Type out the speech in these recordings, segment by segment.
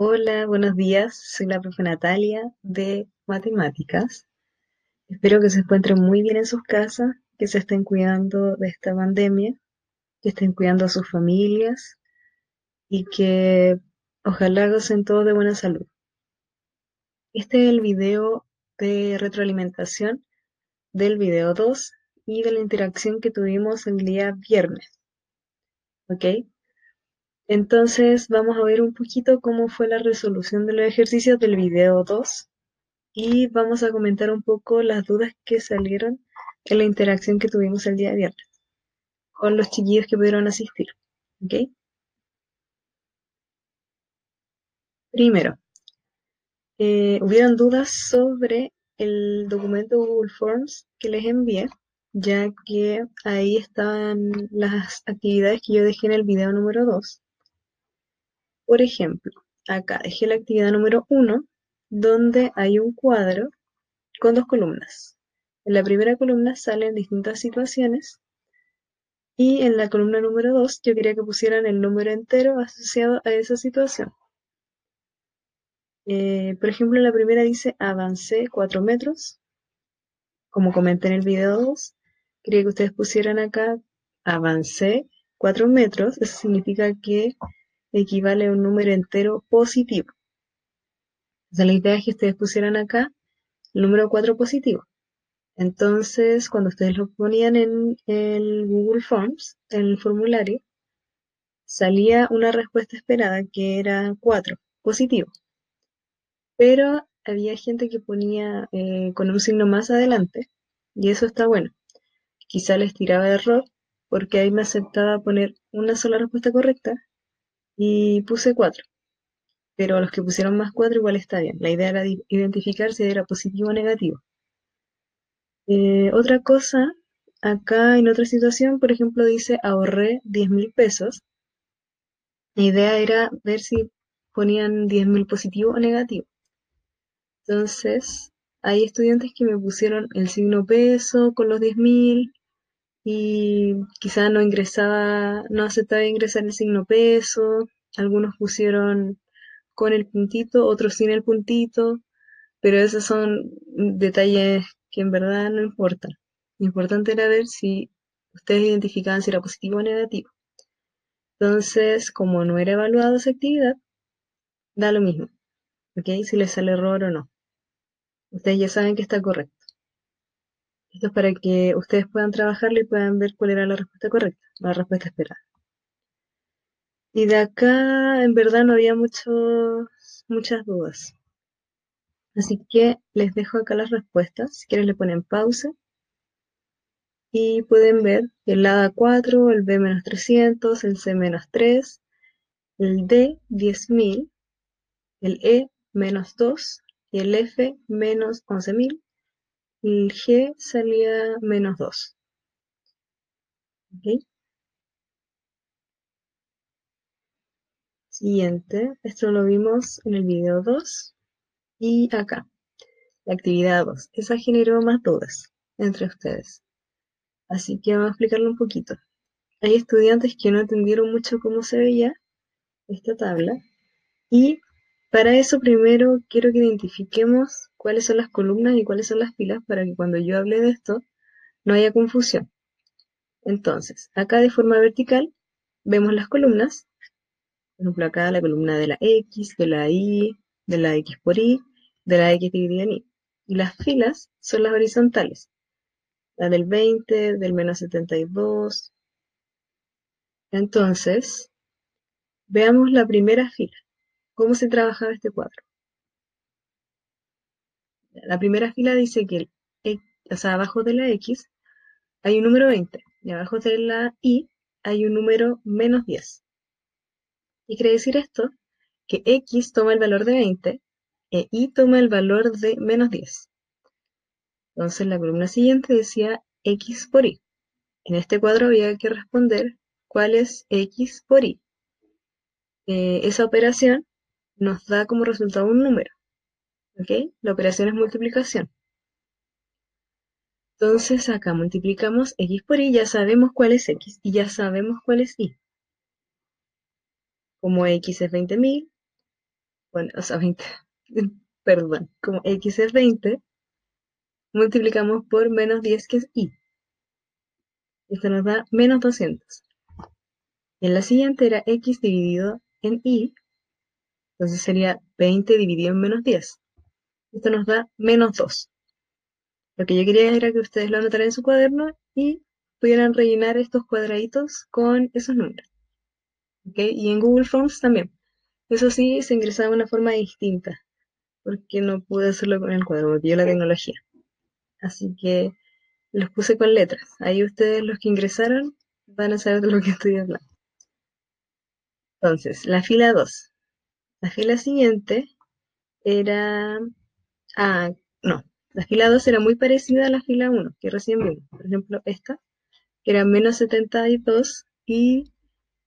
Hola, buenos días. Soy la profe Natalia de Matemáticas. Espero que se encuentren muy bien en sus casas, que se estén cuidando de esta pandemia, que estén cuidando a sus familias y que ojalá gocen todos de buena salud. Este es el video de retroalimentación del video 2 y de la interacción que tuvimos el día viernes. ¿Ok? Entonces vamos a ver un poquito cómo fue la resolución de los ejercicios del video 2 y vamos a comentar un poco las dudas que salieron en la interacción que tuvimos el día viernes con los chiquillos que pudieron asistir. ¿Ok? Primero, eh, hubieron dudas sobre el documento Google Forms que les envié, ya que ahí están las actividades que yo dejé en el video número 2. Por ejemplo, acá dejé la actividad número 1, donde hay un cuadro con dos columnas. En la primera columna salen distintas situaciones y en la columna número 2 yo quería que pusieran el número entero asociado a esa situación. Eh, por ejemplo, la primera dice avancé 4 metros. Como comenté en el video 2, quería que ustedes pusieran acá avancé 4 metros. Eso significa que equivale a un número entero positivo. O la idea es que ustedes pusieran acá el número 4 positivo. Entonces, cuando ustedes lo ponían en el Google Forms, en el formulario, salía una respuesta esperada que era 4, positivo. Pero había gente que ponía eh, con un signo más adelante, y eso está bueno. Quizá les tiraba error, porque ahí me aceptaba poner una sola respuesta correcta y puse 4. Pero los que pusieron más 4 igual está bien. La idea era identificar si era positivo o negativo. Eh, otra cosa, acá en otra situación, por ejemplo, dice ahorré 10 mil pesos. La idea era ver si ponían 10 mil positivo o negativo. Entonces, hay estudiantes que me pusieron el signo peso con los 10 mil y quizá no ingresaba, no aceptaba ingresar el signo peso, algunos pusieron con el puntito, otros sin el puntito, pero esos son detalles que en verdad no importan. Lo importante era ver si ustedes identificaban si era positivo o negativo. Entonces, como no era evaluada esa actividad, da lo mismo, ¿ok? Si les sale error o no. Ustedes ya saben que está correcto. Esto es para que ustedes puedan trabajarlo y puedan ver cuál era la respuesta correcta, la respuesta esperada. Y de acá en verdad no había muchos, muchas dudas. Así que les dejo acá las respuestas. Si quieren le ponen pausa. Y pueden ver el A 4, el B menos 300, el C menos 3, el D 10.000, el E menos 2 y el F menos 11.000 el G salía menos 2. Siguiente, esto lo vimos en el video 2 y acá, la actividad 2. Esa generó más dudas entre ustedes. Así que vamos a explicarlo un poquito. Hay estudiantes que no entendieron mucho cómo se veía esta tabla y para eso primero quiero que identifiquemos cuáles son las columnas y cuáles son las filas para que cuando yo hable de esto no haya confusión. Entonces, acá de forma vertical vemos las columnas. Por ejemplo, acá la columna de la X, de la Y, de la X por Y, de la X dividida en Y. Y las filas son las horizontales. La del 20, del menos 72. Entonces, veamos la primera fila cómo se trabajaba este cuadro. La primera fila dice que o sea, abajo de la X hay un número 20 y abajo de la Y hay un número menos 10. ¿Y quiere decir esto? Que X toma el valor de 20 e Y toma el valor de menos 10. Entonces la columna siguiente decía X por Y. En este cuadro había que responder cuál es X por Y. Eh, esa operación nos da como resultado un número. ¿Ok? La operación es multiplicación. Entonces acá multiplicamos x por y, ya sabemos cuál es x y ya sabemos cuál es y. Como x es 20.000, bueno, o sea, 20, perdón, como x es 20, multiplicamos por menos 10 que es y. Esto nos da menos 200. En la siguiente era x dividido en y, entonces sería 20 dividido en menos 10. Esto nos da menos 2. Lo que yo quería era que ustedes lo anotaran en su cuaderno y pudieran rellenar estos cuadraditos con esos números. Y en Google Forms también. Eso sí, se ingresaba de una forma distinta, porque no pude hacerlo con el cuadro, porque yo la tecnología. Así que los puse con letras. Ahí ustedes, los que ingresaron, van a saber de lo que estoy hablando. Entonces, la fila 2. La fila siguiente era... Ah, no. La fila 2 era muy parecida a la fila 1, que recién vimos. Por ejemplo, esta, que era menos 72 y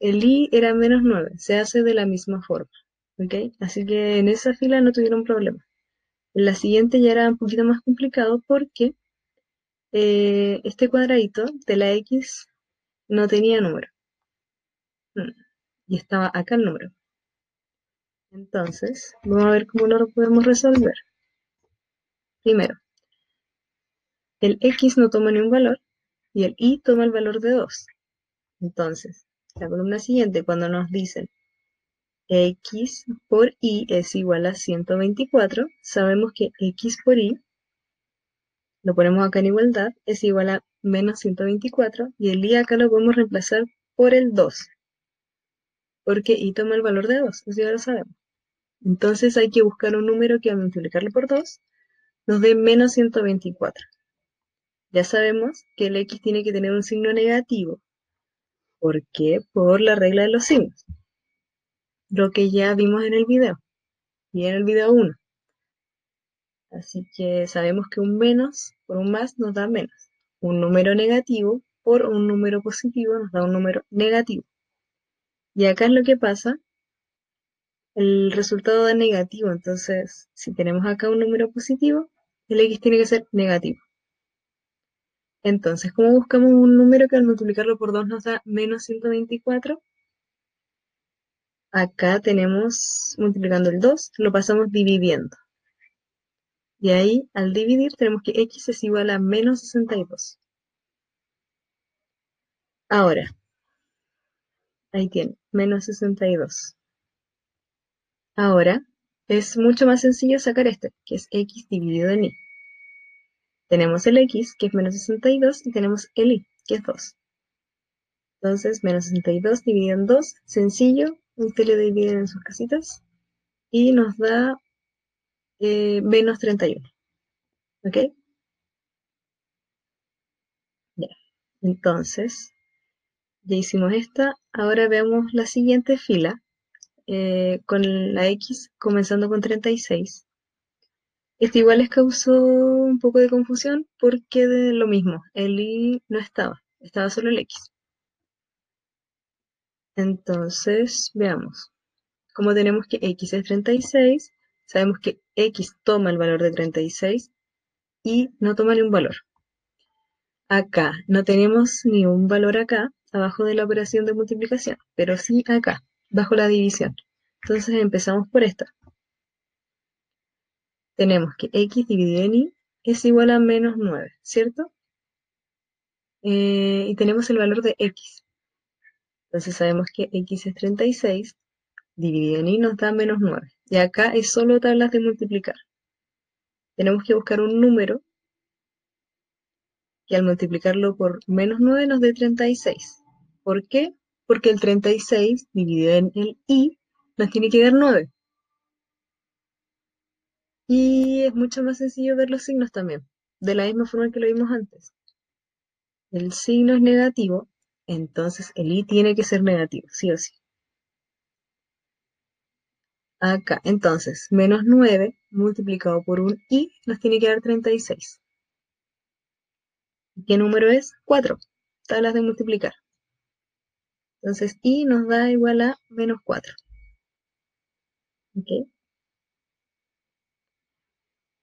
el i era menos 9, se hace de la misma forma. ¿ok? Así que en esa fila no tuvieron problema. En la siguiente ya era un poquito más complicado porque eh, este cuadradito de la x no tenía número. Mm, y estaba acá el número. Entonces, vamos a ver cómo lo podemos resolver. Primero, el x no toma ni un valor y el y toma el valor de 2. Entonces, la columna siguiente, cuando nos dicen x por y es igual a 124, sabemos que x por y, lo ponemos acá en igualdad, es igual a menos 124, y el y acá lo podemos reemplazar por el 2, porque y toma el valor de 2, eso ya lo sabemos. Entonces hay que buscar un número que al multiplicarlo por 2 nos dé menos 124. Ya sabemos que el x tiene que tener un signo negativo, ¿Por qué? Por la regla de los signos. Lo que ya vimos en el video. Y en el video 1. Así que sabemos que un menos por un más nos da menos. Un número negativo por un número positivo nos da un número negativo. Y acá es lo que pasa. El resultado da negativo. Entonces, si tenemos acá un número positivo, el x tiene que ser negativo. Entonces, ¿cómo buscamos un número que al multiplicarlo por 2 nos da menos 124? Acá tenemos, multiplicando el 2, lo pasamos dividiendo. Y ahí, al dividir, tenemos que x es igual a menos 62. Ahora, ahí tiene, menos 62. Ahora, es mucho más sencillo sacar este, que es x dividido en y. Tenemos el x, que es menos 62, y tenemos el y, que es 2. Entonces, menos 62 dividido en 2, sencillo, usted lo divide en sus casitas, y nos da eh, menos 31. ¿Ok? Ya. Entonces, ya hicimos esta. Ahora veamos la siguiente fila, eh, con la x comenzando con 36. Esto igual les causó un poco de confusión porque de lo mismo, el i no estaba, estaba solo el x. Entonces, veamos. Como tenemos que x es 36, sabemos que x toma el valor de 36 y no toma ni un valor. Acá no tenemos ni un valor acá, abajo de la operación de multiplicación, pero sí acá, bajo la división. Entonces empezamos por esta tenemos que x dividido en y es igual a menos 9, ¿cierto? Eh, y tenemos el valor de x. Entonces sabemos que x es 36, dividido en y nos da menos 9. Y acá es solo tablas de multiplicar. Tenemos que buscar un número que al multiplicarlo por menos 9 nos dé 36. ¿Por qué? Porque el 36 dividido en el y nos tiene que dar 9. Y es mucho más sencillo ver los signos también, de la misma forma que lo vimos antes. El signo es negativo, entonces el i tiene que ser negativo, sí o sí. Acá, entonces, menos 9 multiplicado por un i nos tiene que dar 36. ¿Qué número es? 4. Tablas de multiplicar. Entonces, i nos da igual a menos 4. ¿Ok?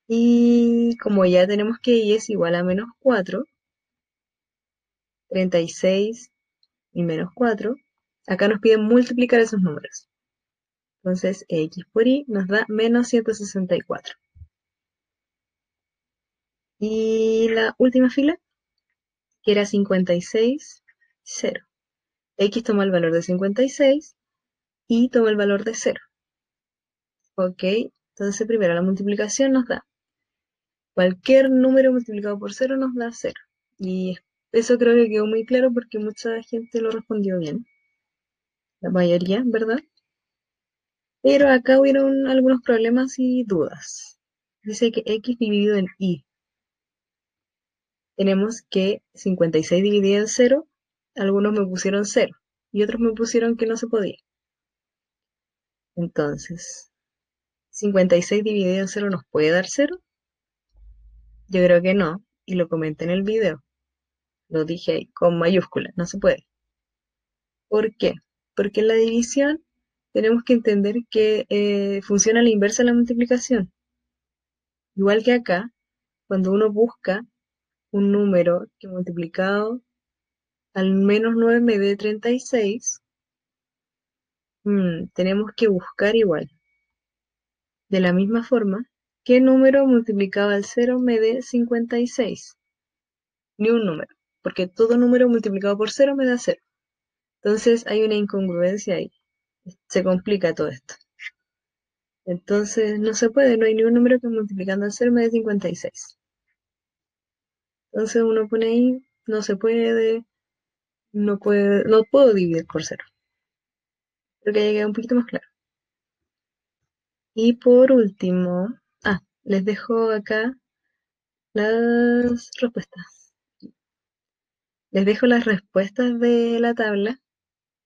Y como ya tenemos que y es igual a menos 4, 36 y menos 4, acá nos piden multiplicar esos números. Entonces x por y nos da menos 164. Y la última fila, que era 56, 0. X toma el valor de 56 y toma el valor de 0. Ok, entonces primero la multiplicación nos da cualquier número multiplicado por 0 nos da 0. Y eso creo que quedó muy claro porque mucha gente lo respondió bien. La mayoría, ¿verdad? Pero acá hubieron algunos problemas y dudas. Dice que x dividido en y tenemos que 56 dividido en 0, algunos me pusieron 0 y otros me pusieron que no se podía. Entonces, 56 dividido en 0 nos puede dar 0? Yo creo que no, y lo comenté en el video. Lo dije ahí, con mayúscula, no se puede. ¿Por qué? Porque en la división tenemos que entender que eh, funciona la inversa de la multiplicación. Igual que acá, cuando uno busca un número que multiplicado al menos 9 me dé 36, mm, tenemos que buscar igual. De la misma forma, ¿qué número multiplicado al 0 me dé 56? Ni un número, porque todo número multiplicado por 0 me da 0. Entonces hay una incongruencia ahí. Se complica todo esto. Entonces no se puede, no hay ni un número que multiplicando al 0 me dé 56. Entonces uno pone ahí, no se puede, no puede, no puedo dividir por cero. Creo que ya un poquito más claro. Y por último, ah, les dejo acá las respuestas. Les dejo las respuestas de la tabla.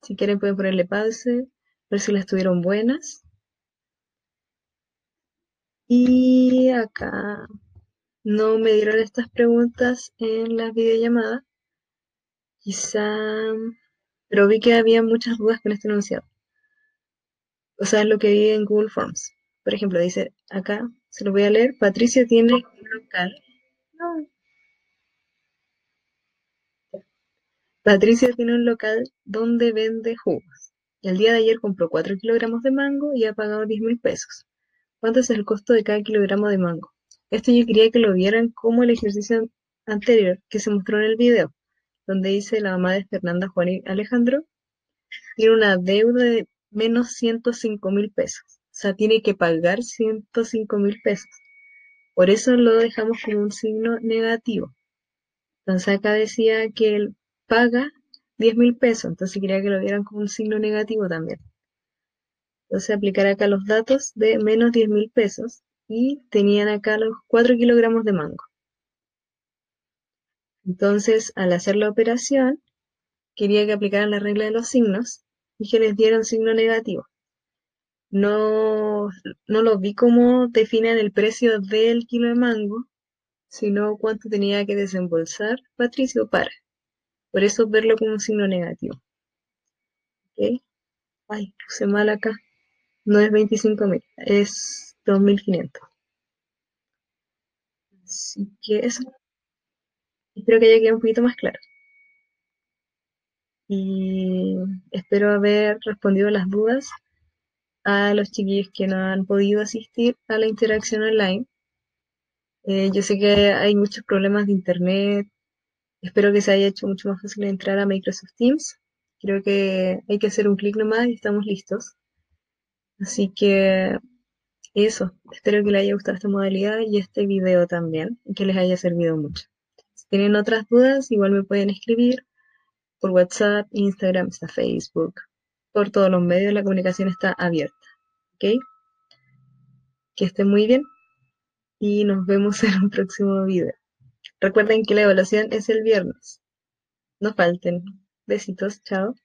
Si quieren pueden ponerle pause, ver si las tuvieron buenas. Y acá no me dieron estas preguntas en la videollamada. Quizá, pero vi que había muchas dudas con este enunciado. O sea, lo que vi en Google Forms. Por ejemplo, dice acá, se lo voy a leer, Patricia tiene un local. Patricia tiene un local donde vende jugos. Y el día de ayer compró 4 kilogramos de mango y ha pagado 10 mil pesos. ¿Cuánto es el costo de cada kilogramo de mango? Esto yo quería que lo vieran como el ejercicio anterior que se mostró en el video, donde dice la mamá de Fernanda Juan y Alejandro tiene una deuda de menos 105 mil pesos. O sea, tiene que pagar 105 mil pesos. Por eso lo dejamos como un signo negativo. Entonces acá decía que él paga 10 mil pesos, entonces quería que lo vieran como un signo negativo también. Entonces aplicar acá los datos de menos 10 mil pesos y tenían acá los 4 kilogramos de mango. Entonces, al hacer la operación, quería que aplicaran la regla de los signos y que les dieran signo negativo. No, no lo vi como definen el precio del kilo de mango, sino cuánto tenía que desembolsar Patricio para. Por eso verlo como un signo negativo. ¿Ok? Ay, puse mal acá. No es 25.000, es 2500. Así que eso. Espero que haya quedado un poquito más claro. Y espero haber respondido las dudas a los chiquillos que no han podido asistir a la interacción online. Eh, yo sé que hay muchos problemas de internet. Espero que se haya hecho mucho más fácil entrar a Microsoft Teams. Creo que hay que hacer un clic nomás y estamos listos. Así que eso, espero que les haya gustado esta modalidad y este video también, y que les haya servido mucho. Tienen otras dudas, igual me pueden escribir por WhatsApp, Instagram, está Facebook, por todos los medios la comunicación está abierta. ¿Ok? Que estén muy bien y nos vemos en un próximo video. Recuerden que la evaluación es el viernes. No falten. Besitos, chao.